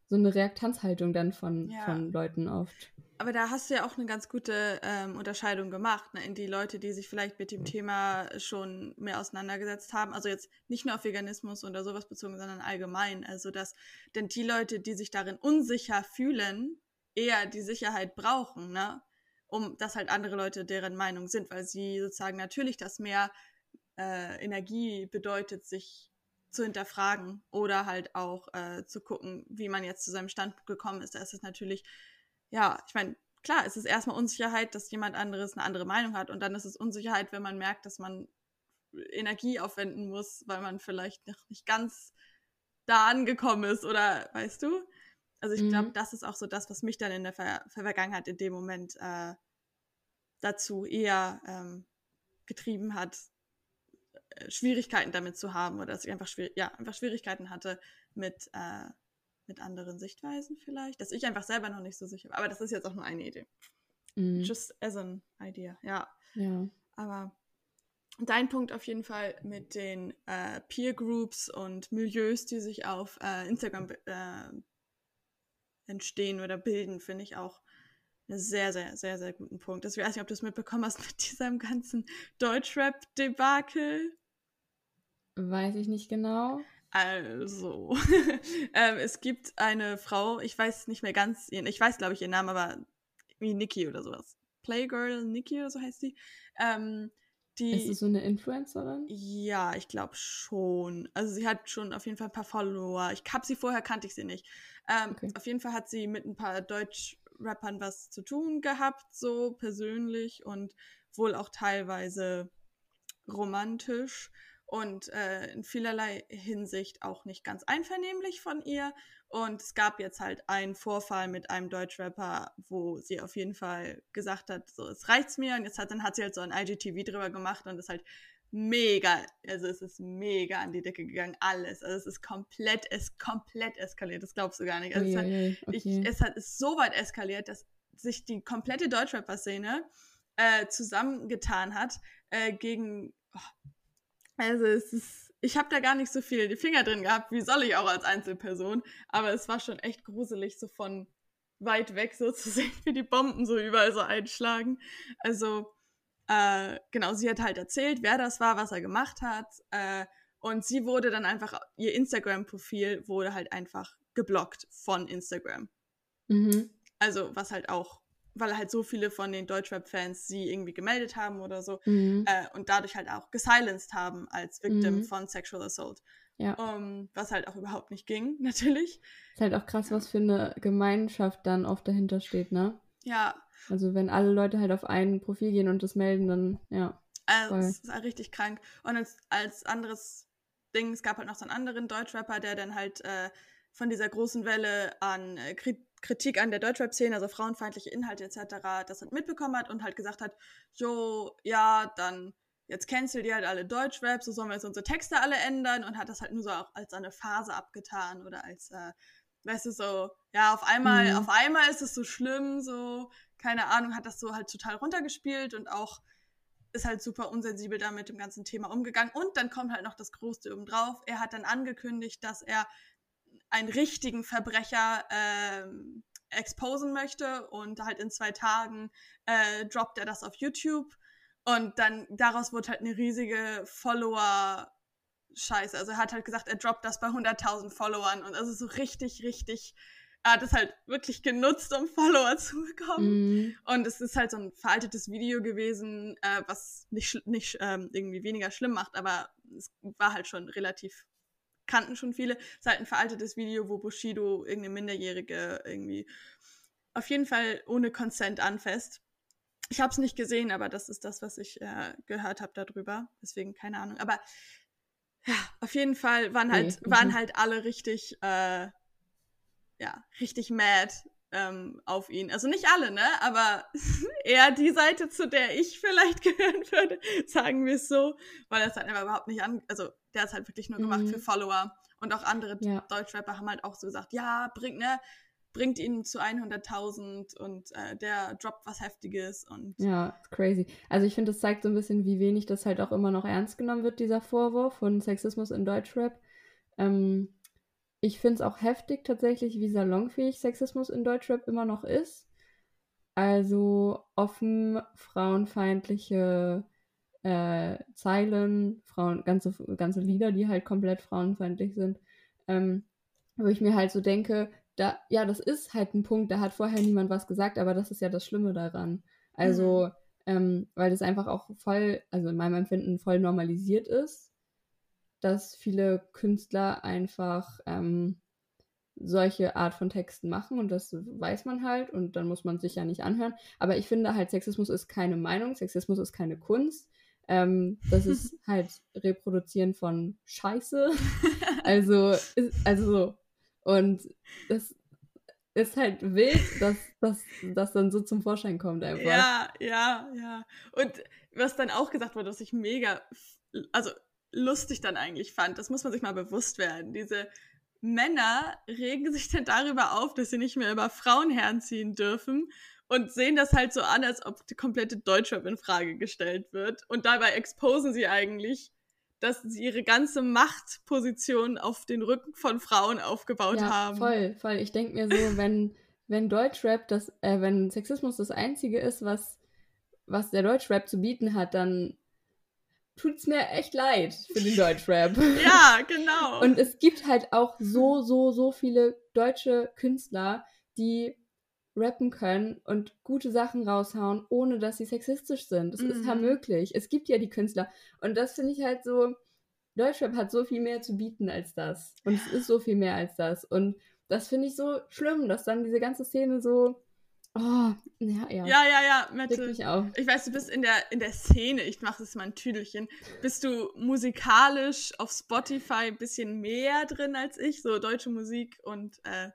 so eine Reaktanzhaltung dann von, Ja. von Leuten oft. aber da hast du ja auch eine ganz gute ähm, Unterscheidung gemacht, ne, in die Leute, die sich vielleicht mit dem Thema schon mehr auseinandergesetzt haben. Also jetzt nicht nur auf Veganismus oder sowas bezogen, sondern allgemein. Also dass, denn die Leute, die sich darin unsicher fühlen, eher die Sicherheit brauchen, ne? Um dass halt andere Leute deren Meinung sind, weil sie sozusagen natürlich das mehr äh, Energie bedeutet, sich zu hinterfragen oder halt auch äh, zu gucken, wie man jetzt zu seinem Standpunkt gekommen ist. Da ist es natürlich ja, ich meine, klar, es ist erstmal Unsicherheit, dass jemand anderes eine andere Meinung hat und dann ist es Unsicherheit, wenn man merkt, dass man Energie aufwenden muss, weil man vielleicht noch nicht ganz da angekommen ist oder weißt du? Also ich mhm. glaube, das ist auch so das, was mich dann in der Ver Vergangenheit in dem Moment äh, dazu eher ähm, getrieben hat, äh, Schwierigkeiten damit zu haben oder dass ich einfach, ja, einfach Schwierigkeiten hatte mit äh, mit anderen Sichtweisen vielleicht, dass ich einfach selber noch nicht so sicher war. Aber das ist jetzt auch nur eine Idee. Mm. Just as an idea, ja. Ja. Aber dein Punkt auf jeden Fall mit den äh, Peer Groups und Milieus, die sich auf äh, Instagram äh, entstehen oder bilden, finde ich auch einen sehr, sehr, sehr, sehr guten Punkt. Das, ich weiß nicht, ob du es mitbekommen hast mit <laughs> diesem ganzen Deutschrap-Debakel. Weiß ich nicht genau. Also, <laughs> ähm, es gibt eine Frau, ich weiß nicht mehr ganz, ich weiß glaube ich ihren Namen, aber wie Nikki oder sowas. Playgirl Nikki oder so heißt die. Ähm, die ist es so eine Influencerin? Ja, ich glaube schon. Also sie hat schon auf jeden Fall ein paar Follower. Ich habe sie vorher, kannte ich sie nicht. Ähm, okay. Auf jeden Fall hat sie mit ein paar Deutsch-Rappern was zu tun gehabt, so persönlich und wohl auch teilweise romantisch und äh, in vielerlei Hinsicht auch nicht ganz einvernehmlich von ihr. Und es gab jetzt halt einen Vorfall mit einem Deutschrapper, wo sie auf jeden Fall gesagt hat, so, es reicht's mir. Und jetzt hat, dann hat sie halt so ein IGTV drüber gemacht und ist halt mega, also es ist mega an die Decke gegangen, alles. Also es ist komplett, es ist komplett eskaliert, das glaubst du gar nicht. Also Uiuiui, es, hat, okay. ich, es hat ist so weit eskaliert, dass sich die komplette Deutschrapper-Szene äh, zusammengetan hat äh, gegen, oh, also es ist, ich habe da gar nicht so viel die Finger drin gehabt, wie soll ich auch als Einzelperson, aber es war schon echt gruselig, so von weit weg so <laughs> zu sehen, wie die Bomben so überall so einschlagen. Also äh, genau, sie hat halt erzählt, wer das war, was er gemacht hat. Äh, und sie wurde dann einfach, ihr Instagram-Profil wurde halt einfach geblockt von Instagram. Mhm. Also, was halt auch weil halt so viele von den Deutschrap-Fans sie irgendwie gemeldet haben oder so mhm. äh, und dadurch halt auch gesilenced haben als Victim mhm. von Sexual Assault. Ja. Um, was halt auch überhaupt nicht ging, <laughs> natürlich. Ist halt auch krass, was für eine Gemeinschaft dann oft dahinter steht, ne? Ja. Also wenn alle Leute halt auf ein Profil gehen und das melden, dann ja. Also es ist halt richtig krank. Und als, als anderes Ding, es gab halt noch so einen anderen Deutschrapper, der dann halt äh, von dieser großen Welle an äh, Kritik an der Deutschrap-Szene, also frauenfeindliche Inhalte etc., das halt mitbekommen hat und halt gesagt hat, jo, ja, dann jetzt cancelt ihr halt alle Deutschrap, so sollen wir jetzt unsere Texte alle ändern und hat das halt nur so auch als eine Phase abgetan oder als, äh, weißt du, so, ja, auf einmal, mhm. auf einmal ist es so schlimm, so, keine Ahnung, hat das so halt total runtergespielt und auch ist halt super unsensibel da mit dem ganzen Thema umgegangen. Und dann kommt halt noch das Größte obendrauf. Er hat dann angekündigt, dass er einen richtigen Verbrecher ähm, exposen möchte und halt in zwei Tagen äh, droppt er das auf YouTube und dann daraus wurde halt eine riesige Follower Scheiße. Also er hat halt gesagt, er droppt das bei 100.000 Followern und also so richtig, richtig, er hat es halt wirklich genutzt, um Follower <laughs> zu bekommen. Mm. Und es ist halt so ein veraltetes Video gewesen, äh, was nicht, nicht ähm, irgendwie weniger schlimm macht, aber es war halt schon relativ kannten schon viele. Es ist halt ein veraltetes Video, wo Bushido irgendeine Minderjährige irgendwie auf jeden Fall ohne Consent anfasst. Ich habe es nicht gesehen, aber das ist das, was ich äh, gehört habe darüber. Deswegen keine Ahnung. Aber ja, auf jeden Fall waren halt, nee. waren halt alle richtig, äh, ja, richtig mad ähm, auf ihn. Also nicht alle, ne? Aber <laughs> eher die Seite, zu der ich vielleicht <laughs> gehören würde, sagen wir es so, weil das halt einfach überhaupt nicht an, also der ist halt wirklich nur gemacht mhm. für Follower. Und auch andere ja. Deutschrapper haben halt auch so gesagt, ja, bringt, ne, bringt ihn zu 100.000 und äh, der droppt was Heftiges und. Ja, crazy. Also ich finde, das zeigt so ein bisschen, wie wenig das halt auch immer noch ernst genommen wird, dieser Vorwurf von Sexismus in Deutschrap. Ähm, ich finde es auch heftig tatsächlich, wie salonfähig Sexismus in Deutschrap immer noch ist. also offen frauenfeindliche äh, Zeilen, Frauen, ganze, ganze Lieder, die halt komplett frauenfeindlich sind. Ähm, wo ich mir halt so denke, da, ja, das ist halt ein Punkt, da hat vorher niemand was gesagt, aber das ist ja das Schlimme daran. Also, mhm. ähm, weil das einfach auch voll, also in meinem Empfinden voll normalisiert ist, dass viele Künstler einfach ähm, solche Art von Texten machen und das weiß man halt und dann muss man sich ja nicht anhören. Aber ich finde halt, Sexismus ist keine Meinung, Sexismus ist keine Kunst. Ähm, das ist <laughs> halt Reproduzieren von Scheiße. <laughs> Also, ist, also so. Und das ist halt wild, dass das dann so zum Vorschein kommt einfach. Ja, ja, ja. Und was dann auch gesagt wurde, was ich mega, also lustig dann eigentlich fand, das muss man sich mal bewusst werden. Diese Männer regen sich dann darüber auf, dass sie nicht mehr über Frauen herziehen dürfen und sehen das halt so an, als ob die komplette Deutschrap in Frage gestellt wird. Und dabei exposen sie eigentlich, dass sie ihre ganze Machtposition auf den Rücken von Frauen aufgebaut ja, haben. Voll, voll. Ich denke mir so, <laughs> wenn, wenn Deutschrap das, äh, wenn Sexismus das Einzige ist, was, was der Deutschrap zu bieten hat, dann tut's mir echt leid für den Deutschrap. <laughs> ja, <laughs> genau. Und es gibt halt auch so, so, so viele deutsche Künstler, die rappen können und gute Sachen raushauen, ohne dass sie sexistisch sind. Das mhm. ist ja mhm. möglich. Es gibt ja die Künstler. Und das finde ich halt so, Deutschrap hat so viel mehr zu bieten als das. Und es ist so viel mehr als das. Und das finde ich so schlimm, dass dann diese ganze Szene so. Oh, ja, ja. Ja, ja, ja, Mette. Ich, auch. ich weiß, du bist in der, in der Szene, ich mache das mal ein Tüdelchen. Bist du musikalisch auf Spotify ein bisschen mehr drin als ich? So deutsche Musik und äh,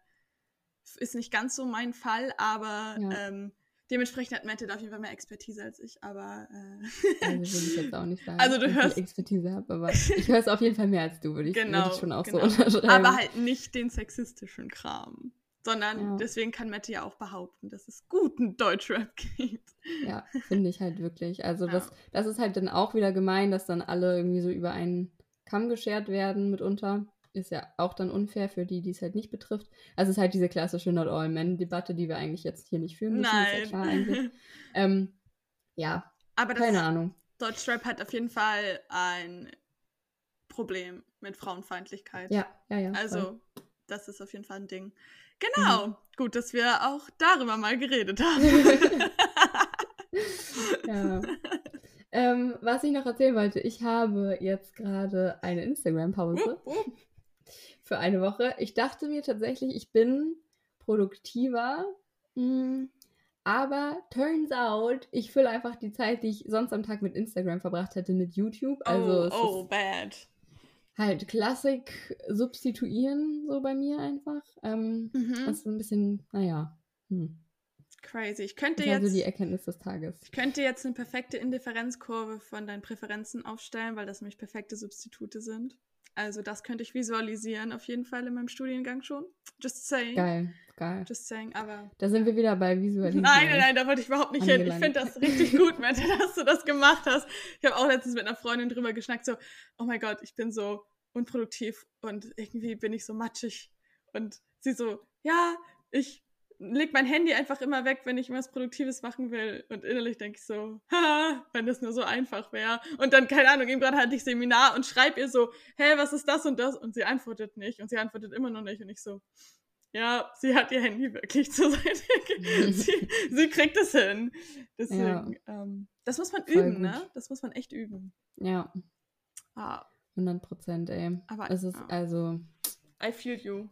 ist nicht ganz so mein Fall, aber ja. ähm, dementsprechend hat Mette da auf jeden Fall mehr Expertise als ich, aber. Äh, also würde ich jetzt auch nicht sagen, also du hörst, ich Expertise habe, aber ich höre es auf jeden Fall mehr als du, würde ich, genau, würde ich schon auch genau. so unterschreiben. Aber halt nicht den sexistischen Kram. Sondern ja. deswegen kann Mette ja auch behaupten, dass es guten Deutschrap <laughs> gibt. Ja, finde ich halt wirklich. Also ja. das, das ist halt dann auch wieder gemein, dass dann alle irgendwie so über einen Kamm geschert werden mitunter ist ja auch dann unfair für die, die es halt nicht betrifft. Also es ist halt diese klassische Not All Men-Debatte, die wir eigentlich jetzt hier nicht führen müssen. Nein. Ist ja klar <laughs> ähm, ja, Aber keine Ahnung. Deutschrap hat auf jeden Fall ein Problem mit Frauenfeindlichkeit. Ja, ja, ja. Also, voll. das ist auf jeden Fall ein Ding. Genau. Mhm. Gut, dass wir auch darüber mal geredet <laughs> haben. ja. <laughs> Ähm, was ich noch erzählen wollte, ich habe jetzt gerade eine Instagram-Pause. Für eine Woche. Ich dachte mir tatsächlich, ich bin produktiver. Mh, aber turns out, ich fülle einfach die Zeit, die ich sonst am Tag mit Instagram verbracht hätte, mit YouTube. Also oh, oh bad. Halt Klassik substituieren, so bei mir einfach. Ähm, mhm. Das ist ein bisschen, naja. Hm. Crazy. Ich könnte das jetzt. Also die Erkenntnis des Tages. Ich könnte jetzt eine perfekte Indifferenzkurve von deinen Präferenzen aufstellen, weil das nämlich perfekte Substitute sind. Also das könnte ich visualisieren auf jeden Fall in meinem Studiengang schon. Just saying. Geil, geil. Just saying, aber... Da sind wir wieder bei Visualisieren. Nein, nein, nein, da wollte ich überhaupt nicht angelangt. hin. Ich finde das richtig <laughs> gut, Mette, dass du das gemacht hast. Ich habe auch letztens mit einer Freundin drüber geschnackt, so, oh mein Gott, ich bin so unproduktiv und irgendwie bin ich so matschig. Und sie so, ja, ich leg mein Handy einfach immer weg, wenn ich was Produktives machen will. Und innerlich denke ich so, ha, wenn das nur so einfach wäre. Und dann, keine Ahnung, eben gerade hatte ich Seminar und schreibe ihr so, hä, was ist das und das? Und sie antwortet nicht. Und sie antwortet immer noch nicht. Und ich so, ja, sie hat ihr Handy wirklich zur Seite. <laughs> <laughs> sie, sie kriegt es hin. Deswegen, ja. ähm, das muss man Voll üben, gut. ne? Das muss man echt üben. Ja. Ah. 100 Prozent, ey. Aber es ist ja. also. I feel you.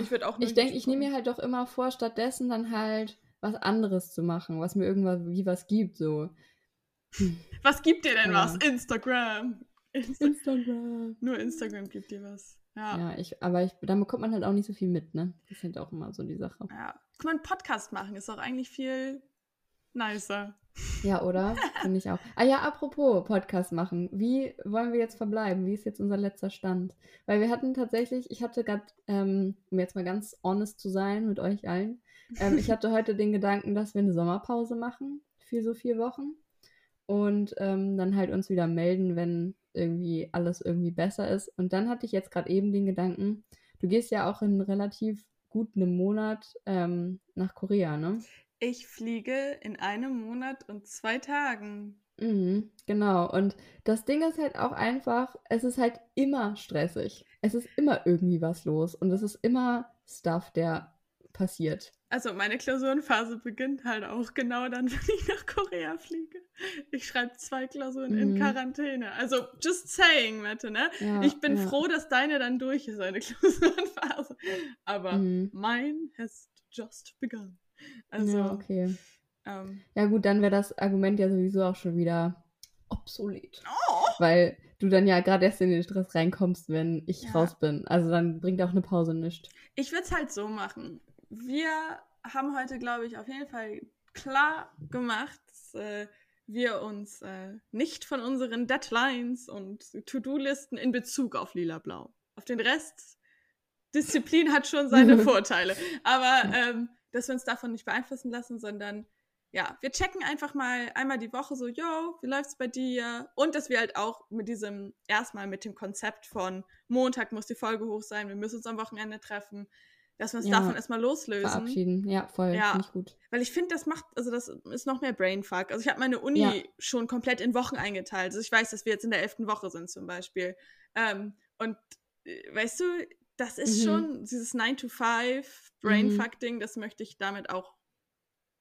Ich würde auch Ich denke, ich nehme mir halt doch immer vor, stattdessen dann halt was anderes zu machen, was mir irgendwas wie was gibt, so. <laughs> Was gibt dir denn ja. was? Instagram. Insta Instagram. Nur Instagram gibt dir was. Ja. Ja, ich, aber ich, dann bekommt man halt auch nicht so viel mit, ne? Das ist halt auch immer so die Sache. Ja. Guck mal, einen Podcast machen ist auch eigentlich viel nicer. Ja, oder? Finde ich auch. Ah ja, apropos Podcast machen. Wie wollen wir jetzt verbleiben? Wie ist jetzt unser letzter Stand? Weil wir hatten tatsächlich, ich hatte gerade, ähm, um jetzt mal ganz honest zu sein mit euch allen, ähm, ich hatte heute den Gedanken, dass wir eine Sommerpause machen für so vier Wochen und ähm, dann halt uns wieder melden, wenn irgendwie alles irgendwie besser ist. Und dann hatte ich jetzt gerade eben den Gedanken, du gehst ja auch in relativ gut einem Monat ähm, nach Korea, ne? Ich fliege in einem Monat und zwei Tagen. Mhm, genau. Und das Ding ist halt auch einfach, es ist halt immer stressig. Es ist immer irgendwie was los und es ist immer Stuff, der passiert. Also meine Klausurenphase beginnt halt auch genau dann, <laughs> wenn ich nach Korea fliege. Ich schreibe zwei Klausuren mhm. in Quarantäne. Also just saying, Mette, ne? Ja, ich bin ja. froh, dass deine dann durch ist, eine <laughs> Klausurenphase. Aber mhm. mein has just begun. Also, ja, okay. Ähm, ja gut, dann wäre das Argument ja sowieso auch schon wieder obsolet. Oh. Weil du dann ja gerade erst in den Stress reinkommst, wenn ich ja. raus bin. Also dann bringt auch eine Pause nichts. Ich würde es halt so machen. Wir haben heute, glaube ich, auf jeden Fall klar gemacht, dass äh, wir uns äh, nicht von unseren Deadlines und To-Do-Listen in Bezug auf Lila-Blau. Auf den Rest, Disziplin hat schon seine <laughs> Vorteile. Aber ähm, dass wir uns davon nicht beeinflussen lassen, sondern ja, wir checken einfach mal einmal die Woche so, yo, wie läuft's bei dir? Und dass wir halt auch mit diesem, erstmal mit dem Konzept von Montag muss die Folge hoch sein, wir müssen uns am Wochenende treffen, dass wir uns ja, davon erstmal loslösen. Verabschieden, ja, voll, ja. finde ich gut. Weil ich finde, das macht, also das ist noch mehr Brainfuck. Also ich habe meine Uni ja. schon komplett in Wochen eingeteilt. Also ich weiß, dass wir jetzt in der elften Woche sind zum Beispiel. Ähm, und äh, weißt du, das ist mhm. schon dieses 9 to 5 Brainfuck-Ding, mhm. das möchte ich damit auch,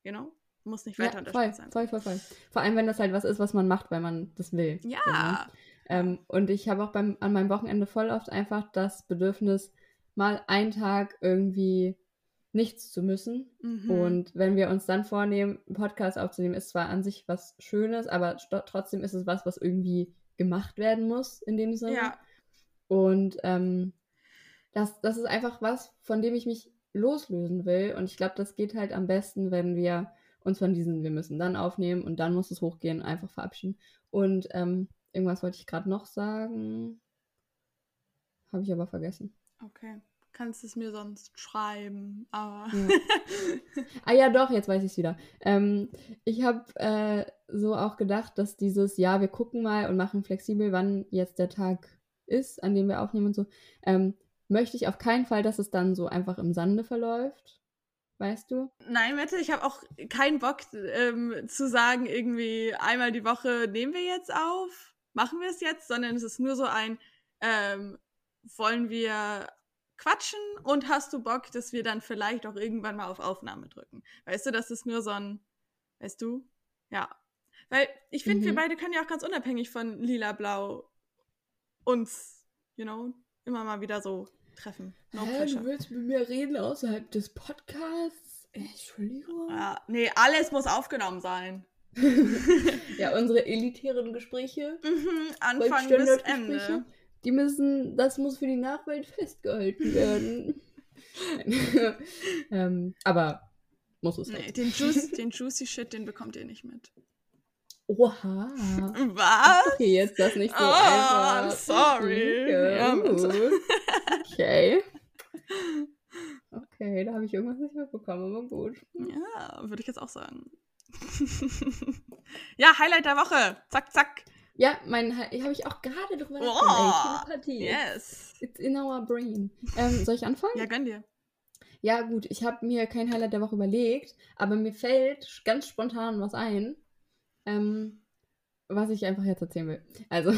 you know, muss nicht weiter ja, unterstützt sein. Voll, voll, voll. Vor allem, wenn das halt was ist, was man macht, weil man das will. Ja. Ne? ähm, und ich habe auch beim, an meinem Wochenende voll oft einfach das Bedürfnis, mal einen Tag irgendwie nichts zu müssen. Mhm. Und wenn wir uns dann vornehmen, einen Podcast aufzunehmen, ist zwar an sich was Schönes, aber trotzdem ist es was, was irgendwie gemacht werden muss in dem Sinne. Ja. Und ähm, das, das ist einfach was, von dem ich mich loslösen will. Und ich glaube, das geht halt am besten, wenn wir uns von diesen, wir müssen dann aufnehmen und dann muss es hochgehen, einfach verabschieden. Und ähm, irgendwas wollte ich gerade noch sagen. Habe ich aber vergessen. Okay. Kannst es mir sonst schreiben, aber. Ja. <laughs> ah ja, doch, jetzt weiß ich es wieder. Ähm, ich habe äh, so auch gedacht, dass dieses, ja, wir gucken mal und machen flexibel, wann jetzt der Tag ist, an dem wir aufnehmen und so, ähm, möchte ich auf keinen Fall, dass es dann so einfach im Sande verläuft. Weißt du? Nein, Mette, ich habe auch keinen Bock ähm, zu sagen, irgendwie einmal die Woche nehmen wir jetzt auf, machen wir es jetzt, sondern es ist nur so ein, ähm, wollen wir quatschen und hast du Bock, dass wir dann vielleicht auch irgendwann mal auf Aufnahme drücken? Weißt du, das ist nur so ein, weißt du? Ja. Weil ich finde, mhm. wir beide können ja auch ganz unabhängig von lila-blau uns, you know, immer mal wieder so treffen. No Hä, du willst mit mir reden außerhalb des Podcasts? Entschuldigung. Ja, nee, alles muss aufgenommen sein. <laughs> ja, unsere elitären Gespräche. Mhm, Anfang bis Ende. Die müssen, das muss für die Nachwelt festgehalten <laughs> werden. <laughs> ähm, aber muss es nee, den, Juice, den Juicy Shit, den bekommt ihr nicht mit. Oha. Was? Okay, jetzt das nicht so oh, einfach. I'm sorry. Ja, okay. <laughs> Okay, da habe ich irgendwas nicht mitbekommen, aber gut. Ja, würde ich jetzt auch sagen. <laughs> ja, Highlight der Woche. Zack, zack. Ja, mein habe ich auch gerade drüber. Oh, yes. It's in our brain. Ähm, soll ich anfangen? Ja, gönn dir. Ja, gut, ich habe mir kein Highlight der Woche überlegt, aber mir fällt ganz spontan was ein. Ähm, was ich einfach jetzt erzählen will. Also,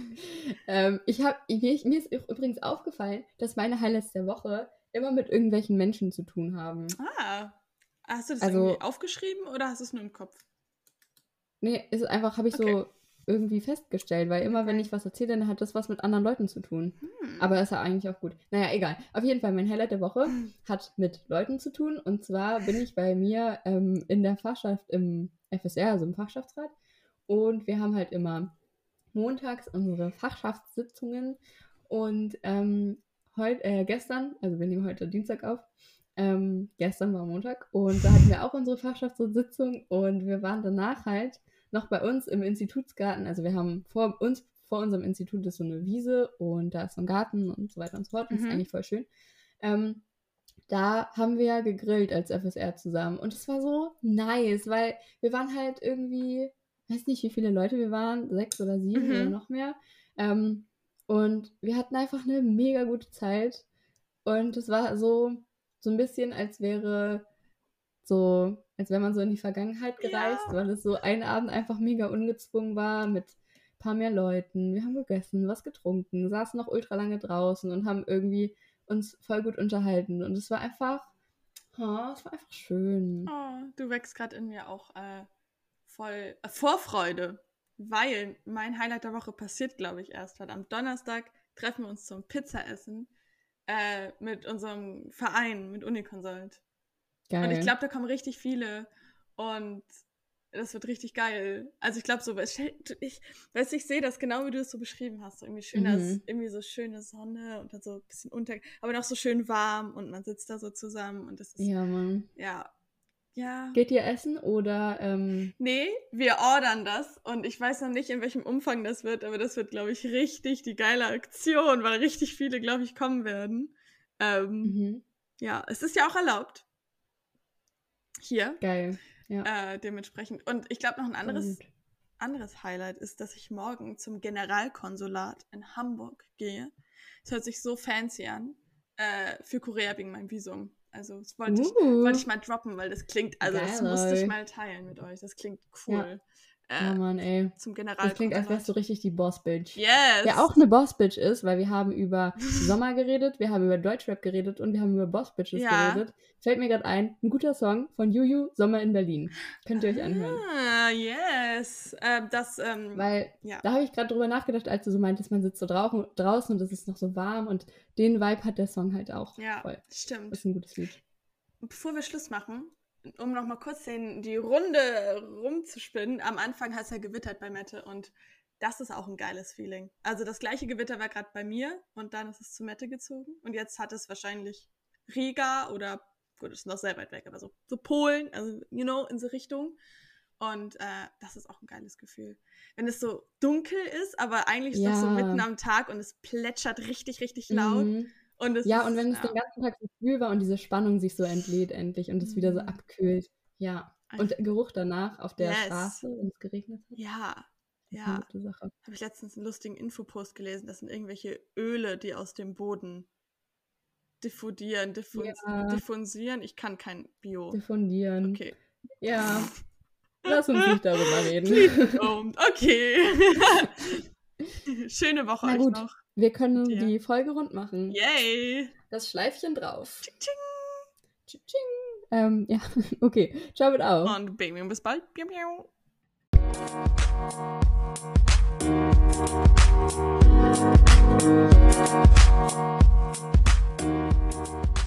<laughs> ähm, ich habe mir, ist übrigens aufgefallen, dass meine Highlights der Woche immer mit irgendwelchen Menschen zu tun haben. Ah, hast du das also, irgendwie aufgeschrieben oder hast du es nur im Kopf? Nee, ist einfach, habe ich okay. so irgendwie festgestellt, weil immer, wenn ich was erzähle, dann hat das was mit anderen Leuten zu tun. Hm. Aber ist ja eigentlich auch gut. Naja, egal. Auf jeden Fall, mein Highlight der Woche <laughs> hat mit Leuten zu tun. Und zwar bin ich bei mir ähm, in der Fachschaft im FSR, also im Fachschaftsrat. Und wir haben halt immer montags unsere Fachschaftssitzungen. Und ähm, heute, äh, gestern, also wir nehmen heute Dienstag auf, ähm, gestern war Montag und da hatten wir auch unsere Fachschaftssitzung und wir waren danach halt noch bei uns im Institutsgarten. Also wir haben vor uns, vor unserem Institut ist so eine Wiese und da ist so ein Garten und so weiter und so fort. Das mhm. ist eigentlich voll schön. Ähm, da haben wir ja gegrillt als FSR zusammen und es war so nice, weil wir waren halt irgendwie, weiß nicht, wie viele Leute wir waren, sechs oder sieben mhm. oder noch mehr. Ähm, und wir hatten einfach eine mega gute Zeit und es war so, so ein bisschen, als wäre so als wenn man so in die Vergangenheit gereist, Ja. weil es so ein Abend einfach mega ungezwungen war mit ein paar mehr Leuten. Wir haben gegessen, was getrunken, saßen noch ultra lange draußen und haben irgendwie uns voll gut unterhalten. Und es war einfach, oh, es war einfach schön. Oh, du wächst gerade in mir auch äh, voll äh, Vorfreude, weil mein Highlight der Woche passiert, glaube ich, erst heute. Am Donnerstag treffen wir uns zum Pizzaessen äh, mit unserem Verein, mit Uniconsult. Geil. Und ich glaube, da kommen richtig viele und das wird richtig geil. Also ich glaube so, ich, du, ich sehe das genau, wie du es so beschrieben hast. So irgendwie schöner, Mhm. irgendwie so schöne Sonne und dann so ein bisschen unter, aber noch so schön warm und man sitzt da so zusammen und das ist, ja, Mann. ja, ja. Geht ihr essen oder ähm, Nee, wir ordern das und ich weiß noch nicht, in welchem Umfang das wird, aber das wird, glaube ich, richtig die geile Aktion, weil richtig viele, glaube ich, kommen werden. Ähm, mhm. Ja, es ist ja auch erlaubt. Hier, geil? Ja. äh, dementsprechend. Und ich glaube, noch ein anderes, anderes Highlight ist, dass ich morgen zum Generalkonsulat in Hamburg gehe. Das hört sich so fancy an. Äh, für Korea wegen meinem Visum. Also, das wollte ich, Uh. wollte ich mal droppen, weil das klingt, also das Geil, musste ich mal teilen mit euch. Das klingt cool. Ja, Äh, Mann, ey. zum Das Generalkonsulat. klingt, als wärst du richtig die Boss-Bitch. Yes! Wer auch eine Boss-Bitch ist, weil wir haben über Sommer geredet, wir haben über Deutschrap geredet und wir haben über Boss-Bitches Ja. geredet. Fällt mir gerade ein, ein guter Song von Juju, Sommer in Berlin. Könnt ihr euch anhören. Ah, yes. Ähm, das, ähm, Weil ja. da habe ich gerade drüber nachgedacht, als du so meintest, man sitzt so draußen, draußen und es ist noch so warm und den Vibe hat der Song halt auch. ja, Voll. stimmt. Das ist ein gutes Lied. Bevor wir Schluss machen, um noch mal kurz den, die Runde rumzuspinnen, am Anfang hat es ja gewittert bei Mette und das ist auch ein geiles Feeling. Also das gleiche Gewitter war gerade bei mir und dann ist es zu Mette gezogen und jetzt hat es wahrscheinlich Riga oder, gut, ist noch sehr weit weg, aber so, so Polen, also, you know, in so Richtung. Und äh, das ist auch ein geiles Gefühl. Wenn es so dunkel ist, aber eigentlich ist das so Ja. mitten am Tag und es plätschert richtig, richtig laut. Mhm. Und es Ja, ist, und wenn es ja, den ganzen Tag so kühl war und diese Spannung sich so entlädt endlich und es wieder so Mhm. abkühlt. Ja. Und der Geruch danach auf der Yes. Straße, wenn es geregnet hat. Ja, ist ja. Habe ich letztens einen lustigen Infopost gelesen. Das sind irgendwelche Öle, die aus dem Boden diffundieren, diffun Ja. diffunsieren. Ich kann kein Bio. Diffundieren. Okay. Ja. <laughs> Lass uns nicht darüber reden. Okay. <laughs> <laughs> Schöne Woche euch gut. noch. Wir können Ja. die Folge rund machen. Yay. Das Schleifchen drauf. Tsching, tsching. Tsching. Ähm, ja, <laughs> okay. Ciao mit auf. Und Baby, bis bald. Piu. Thank